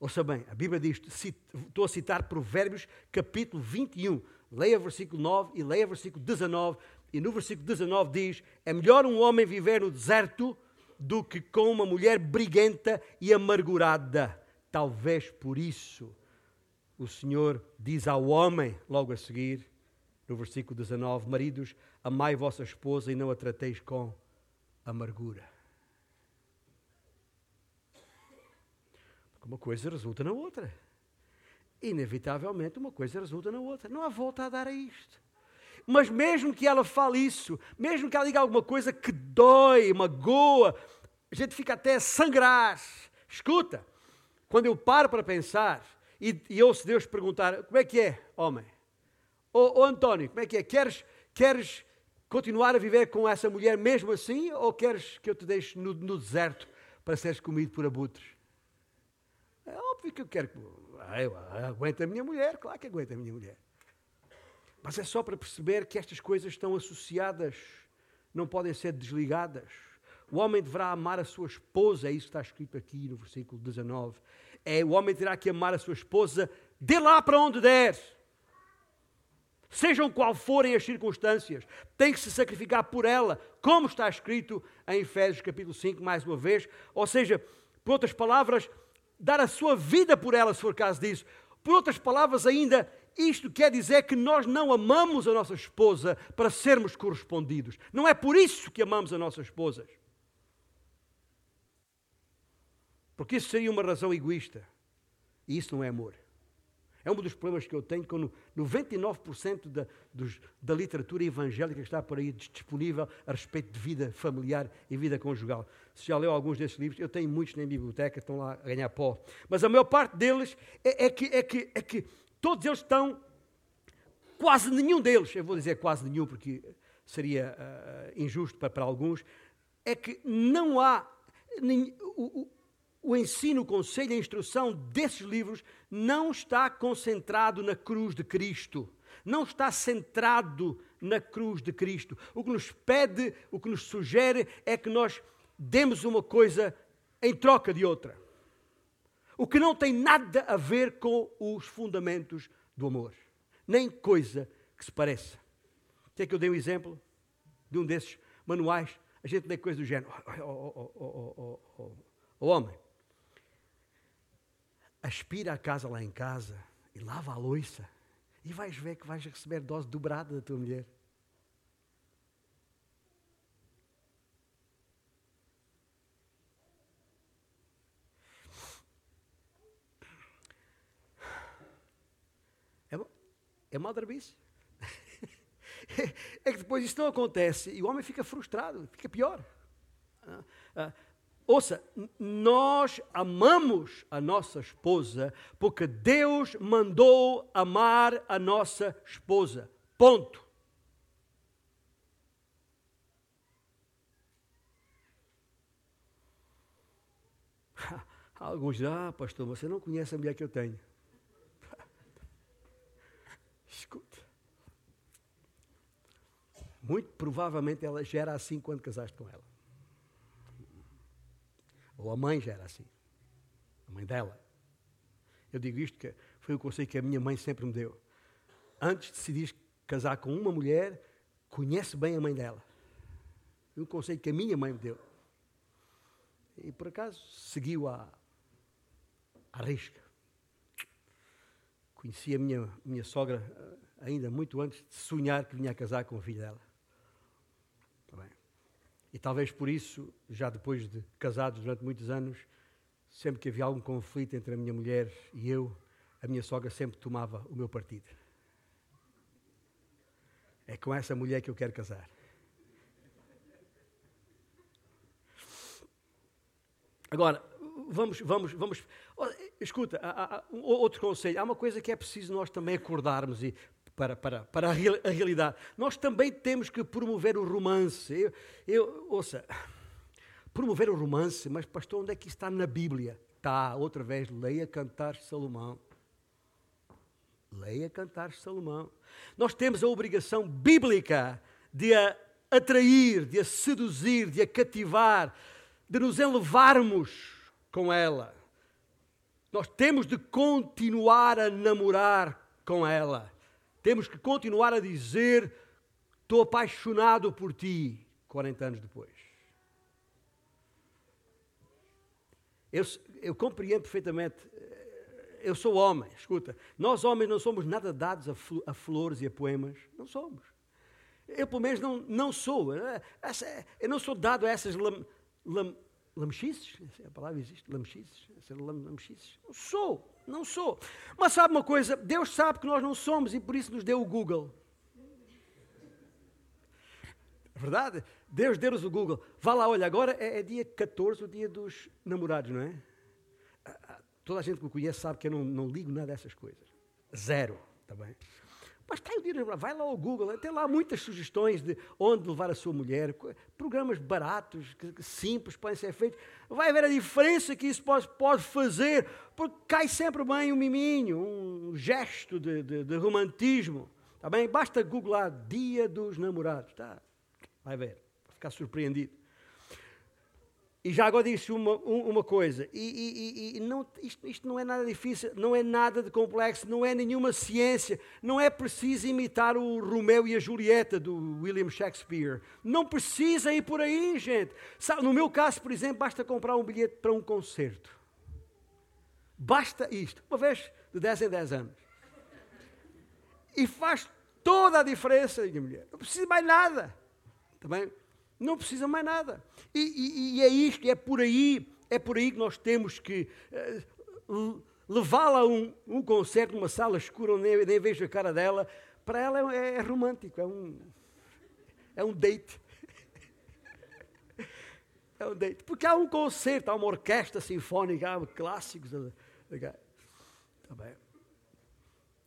Ouça bem, a Bíblia diz, estou a citar Provérbios capítulo 21, leia versículo 9 e leia versículo 19, e no versículo 19 diz: É melhor um homem viver no deserto do que com uma mulher briguenta e amargurada. Talvez por isso o Senhor diz ao homem, logo a seguir, no versículo 19: Maridos, amai vossa esposa e não a trateis com amargura. Uma coisa resulta na outra. Inevitavelmente, uma coisa resulta na outra. Não há volta a dar a isto. Mas mesmo que ela fale isso, mesmo que ela diga alguma coisa que dói, magoa, a gente fica até a sangrar. Escuta, quando eu paro para pensar e, e ouço Deus perguntar: como é que é, homem? Ô, António, como é que é? Queres, queres continuar a viver com essa mulher mesmo assim ou queres que eu te deixe no, no deserto para seres comido por abutres? É óbvio que eu quero. Eu aguento a minha mulher, claro que aguento a minha mulher. Mas é só para perceber que estas coisas estão associadas, não podem ser desligadas. O homem deverá amar a sua esposa, é isso que está escrito aqui no versículo 19. É o homem terá que amar a sua esposa de lá para onde der. Sejam qual forem as circunstâncias, tem que se sacrificar por ela, como está escrito em Efésios capítulo 5, mais uma vez. Ou seja, por outras palavras, dar a sua vida por ela, se for caso disso. Por outras palavras, ainda, isto quer dizer que nós não amamos a nossa esposa para sermos correspondidos. Não é por isso que amamos a nossas esposas. Porque isso seria uma razão egoísta. E isso não é amor. É um dos problemas que eu tenho quando 99% da, dos, da literatura evangélica que está por aí disponível a respeito de vida familiar e vida conjugal. Se já leu alguns desses livros, eu tenho muitos na biblioteca, estão lá a ganhar pó. Mas a maior parte deles é, é, que, é, que, é que todos eles estão, quase nenhum deles, eu vou dizer quase nenhum porque seria uh, injusto para, para alguns, é que não há. Nem, o, o ensino, o conselho, a instrução desses livros não está concentrado na cruz de Cristo, não está centrado na cruz de Cristo. O que nos pede, o que nos sugere é que nós demos uma coisa em troca de outra. O que não tem nada a ver com os fundamentos do amor, nem coisa que se pareça. Quer que eu dei um exemplo de um desses manuais? A gente lê coisa do género. Oh, oh, oh, oh homem, aspira a casa lá em casa e lava a louça e vais ver que vais receber dose dobrada da tua mulher. É, é maldrabice. é que depois isso não acontece e o homem fica frustrado, fica pior. Ouça, nós amamos a nossa esposa porque Deus mandou amar a nossa esposa. Ponto. Alguns dizem, ah, pastor, você não conhece a mulher que eu tenho. Escuta. Muito provavelmente ela já era assim quando casaste com ela. Ou a mãe já era assim. A mãe dela. Eu digo isto que foi o conselho que a minha mãe sempre me deu. Antes de decidir casar com uma mulher, conhece bem a mãe dela. Foi um conselho que a minha mãe me deu. E por acaso seguiu à, à risca. Conheci a minha, minha sogra eh, ainda muito antes de sonhar que vinha a casar com o filho dela. E talvez por isso, já depois de casados durante muitos anos, sempre que havia algum conflito entre a minha mulher e eu, a minha sogra sempre tomava o meu partido. É com essa mulher que eu quero casar. Agora, vamos, vamos, vamos. Escuta, há, há, outro conselho. Há uma coisa que é preciso nós também acordarmos e para, para, para a, real, a realidade. Nós também temos que promover o romance. Eu, eu, ouça, promover o romance, mas pastor, onde é que está na Bíblia? Está, outra vez, leia Cantar Salomão. Leia Cantar Salomão. Nós temos a obrigação bíblica de a atrair, de a seduzir, de a cativar, de nos elevarmos com ela. Nós temos de continuar a namorar com ela. Temos que continuar a dizer: Estou apaixonado por ti, 40 anos depois. Eu, eu compreendo perfeitamente eu sou homem, escuta, nós homens não somos nada dados a, flores e a poemas, não somos. Eu, pelo menos, não, não sou. É, eu não sou dado a essas lam, lam, lamechices, a palavra existe, lamechices, lamechices. Não sou, não sou. Mas sabe uma coisa? Deus sabe que nós não somos e por isso nos deu o Google. É verdade? Deus deu-nos o Google. Vá lá, olha, agora é, é dia 14, o dia dos namorados, não é? Toda a gente que me conhece sabe que eu não, não ligo nada dessas coisas. Zero, está bem? Mas tem o dinheiro, vai lá ao Google, tem lá muitas sugestões de onde levar a sua mulher, programas baratos, simples, podem ser feitos. Vai ver a diferença que isso pode, pode fazer, porque cai sempre bem um miminho, um gesto de, de, de romantismo. Está bem? Basta googlar Dia dos Namorados, tá? Vai ver, vai ficar surpreendido. E já agora disse uma, uma coisa, e, e, e não, isto, isto, não é nada difícil, não é nada de complexo, não é nenhuma ciência, não é preciso imitar o Romeu e a Julieta do William Shakespeare. Não precisa ir por aí, gente. Sabe, no meu caso, por exemplo, basta comprar um bilhete para um concerto. Basta isto, uma vez de 10 em 10 anos. E faz toda a diferença, minha mulher. Não precisa mais nada. Também. Tá não precisa mais nada. E, e, e, é isto, é por aí, é por aí que nós temos que uh, levá-la a um, um concerto numa sala escura onde nem, nem vejo a cara dela. Para ela é, é romântico, é um, é um date. é um date. Porque há um concerto, há uma orquestra sinfónica, há clássicos. Está bem.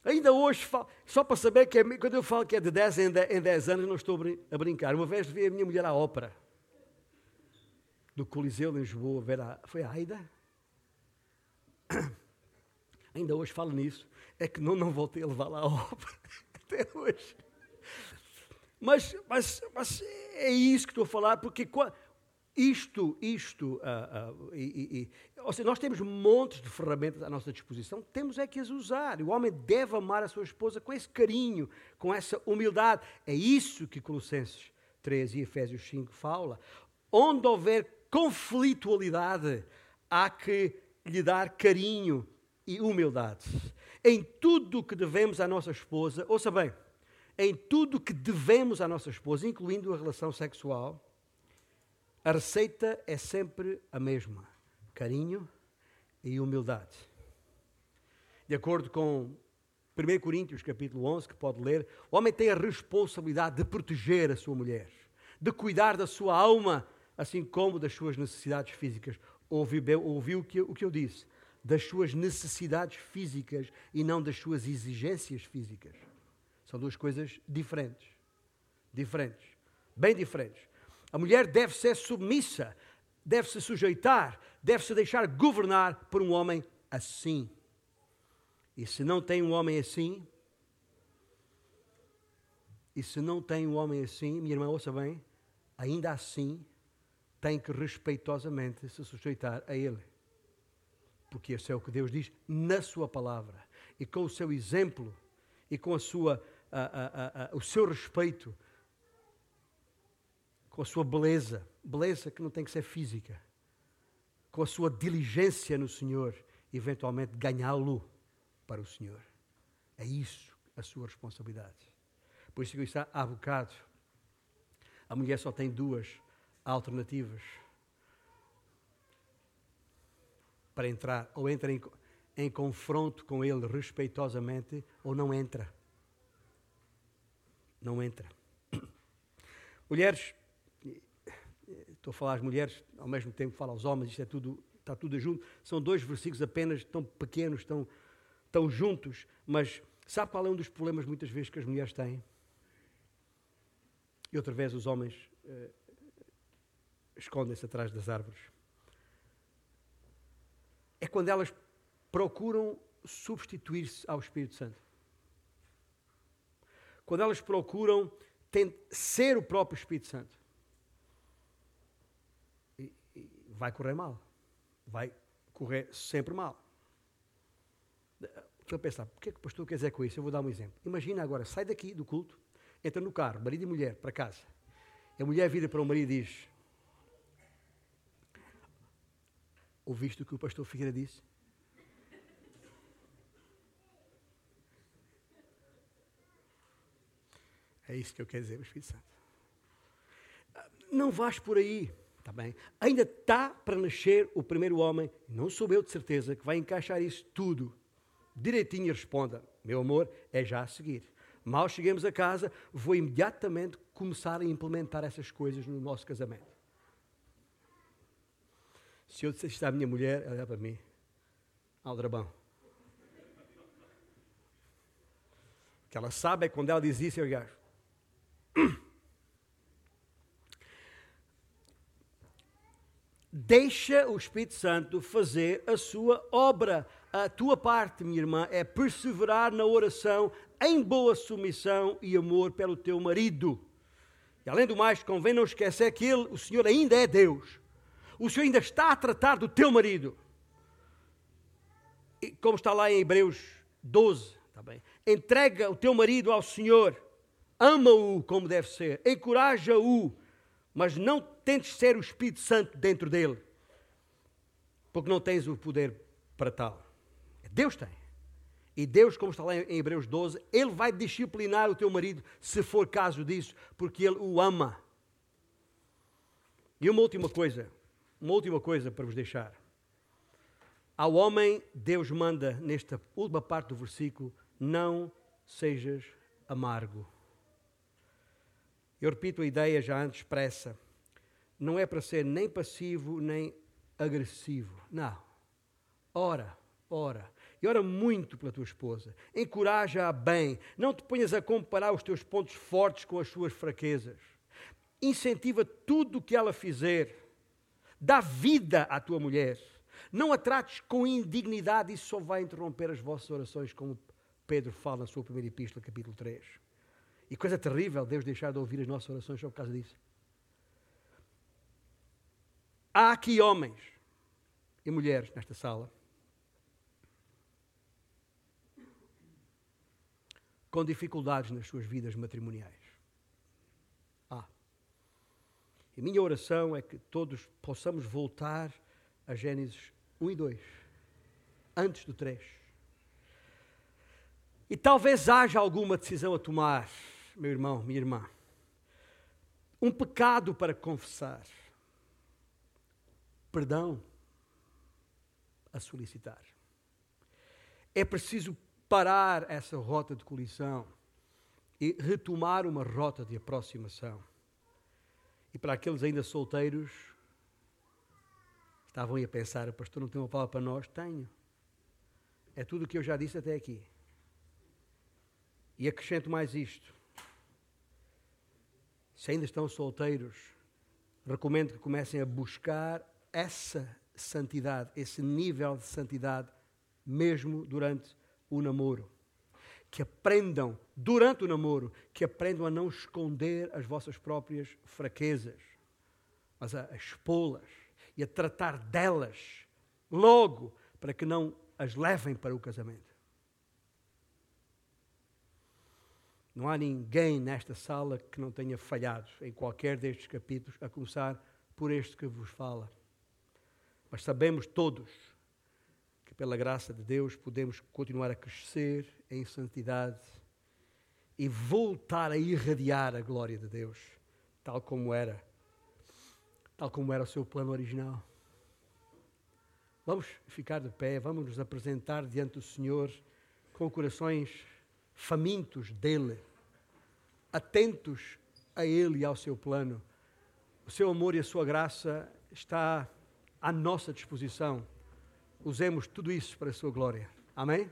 Ainda hoje, só para saber que é, quando eu falo que é de 10 em 10, em 10 anos, não estou a brincar. Uma vez vi a minha mulher à ópera, do Coliseu em Lisboa, ver a, foi a Aida? Ainda hoje falo nisso, é que não, não voltei a levá-la à ópera, até hoje. Mas, mas, mas é isso que estou a falar, porque isto, isto, uh, uh, e, ou seja, nós temos montes de ferramentas à nossa disposição, temos é que as usar. O homem deve amar a sua esposa com esse carinho, com essa humildade. É isso que Colossenses 3 e Efésios 5 fala. Onde houver conflitualidade, há que lhe dar carinho e humildade. Em tudo o que devemos à nossa esposa, ouça bem, em tudo o que devemos à nossa esposa, incluindo a relação sexual, a receita é sempre a mesma: carinho e humildade. De acordo com 1 Coríntios, capítulo 11, que pode ler, o homem tem a responsabilidade de proteger a sua mulher, de cuidar da sua alma, assim como das suas necessidades físicas. Ouviu, ouviu o, que, o que eu disse? Das suas necessidades físicas e não das suas exigências físicas. São duas coisas diferentes. Diferentes. Bem diferentes. A mulher deve ser submissa, deve se sujeitar, deve se deixar governar por um homem assim. E se não tem um homem assim, e se não tem um homem assim, minha irmã, ouça bem, ainda assim tem que respeitosamente se sujeitar a ele. Porque isso é o que Deus diz na sua palavra. E com o seu exemplo e com a sua, a, a, a, o seu respeito com a sua beleza, beleza que não tem que ser física, com a sua diligência no Senhor eventualmente ganhá-lo para o Senhor. É isso a sua responsabilidade. Por isso que disse há bocado, a mulher só tem duas alternativas para entrar. Ou entra em, em confronto com ele respeitosamente, ou não entra. Não entra. Mulheres, estou a falar às mulheres, ao mesmo tempo falo aos homens, isto é tudo, está tudo junto. São dois versículos apenas, tão pequenos, tão, tão juntos, mas sabe qual é um dos problemas muitas vezes que as mulheres têm? E outra vez os homens eh, escondem-se atrás das árvores. É quando elas procuram substituir-se ao Espírito Santo. Quando elas procuram ser o próprio Espírito Santo. E, e vai correr mal. Vai correr sempre mal. Estou a pensar, o que é que o pastor quer dizer com isso? Eu vou dar um exemplo. Imagina agora, sai daqui do culto, entra no carro, marido e mulher, para casa. A mulher vira para o marido e diz: Ouviste o que o pastor Figueira disse? É isso que eu quero dizer, o Espírito Santo. Não vais por aí, está bem? Ainda está para nascer o primeiro homem, não sou eu de certeza, que vai encaixar isso tudo direitinho e responda: Meu amor, é já a seguir. Mal cheguemos a casa, vou imediatamente começar a implementar essas coisas no nosso casamento. Se eu dissesse à minha mulher, ela olha para mim, aldrabão. O que ela sabe é quando ela diz isso, eu gajo. Deixa o Espírito Santo fazer a sua obra. A tua parte, minha irmã, é perseverar na oração em boa submissão e amor pelo teu marido. E além do mais, convém não esquecer que ele, o Senhor ainda é Deus. O Senhor ainda está a tratar do teu marido. E, como está lá em Hebreus 12, está bem? Entrega o teu marido ao Senhor. Ama-o como deve ser. Encoraja-o. Mas não tentes ser o Espírito Santo dentro dele. Porque não tens o poder para tal. Deus tem. E Deus, como está lá em Hebreus 12, Ele vai disciplinar o teu marido, se for caso disso, porque Ele o ama. E uma última coisa, uma última coisa para vos deixar. Ao homem, Deus manda, nesta última parte do versículo, não sejas amargo. Eu repito a ideia já antes expressa. Não é para ser nem passivo nem agressivo. Não. Ora, ora. E ora muito pela tua esposa. Encoraja-a bem. Não te ponhas a comparar os teus pontos fortes com as suas fraquezas. Incentiva tudo o que ela fizer. Dá vida à tua mulher. Não a trates com indignidade. Isso só vai interromper as vossas orações, como Pedro fala na sua primeira epístola, capítulo 3. E coisa terrível Deus deixar de ouvir as nossas orações só por causa disso. Há aqui homens e mulheres nesta sala com dificuldades nas suas vidas matrimoniais. Ah. E minha oração é que todos possamos voltar a Gênesis 1 e 2, antes do 3. E talvez haja alguma decisão a tomar, meu irmão, minha irmã. Um pecado para confessar. Perdão a solicitar. É preciso parar essa rota de colisão e retomar uma rota de aproximação. E para aqueles ainda solteiros, estavam aí a pensar: o pastor não tem uma palavra para nós? Tenho. É tudo o que eu já disse até aqui. E acrescento mais isto. Se ainda estão solteiros, recomendo que comecem a buscar essa santidade, esse nível de santidade, mesmo durante o namoro. Que aprendam, durante o namoro, que aprendam a não esconder as vossas próprias fraquezas, mas a, expô-las e a tratar delas logo, para que não as levem para o casamento. Não há ninguém nesta sala que não tenha falhado em qualquer destes capítulos, a começar por este que vos fala. Mas sabemos todos pela graça de Deus, podemos continuar a crescer em santidade e voltar a irradiar a glória de Deus, tal como era, tal como era o seu plano original. Vamos ficar de pé, vamos nos apresentar diante do Senhor com corações famintos dele, atentos a ele e ao seu plano. O seu amor e a sua graça está à nossa disposição. Usemos tudo isso para a sua glória. Amém?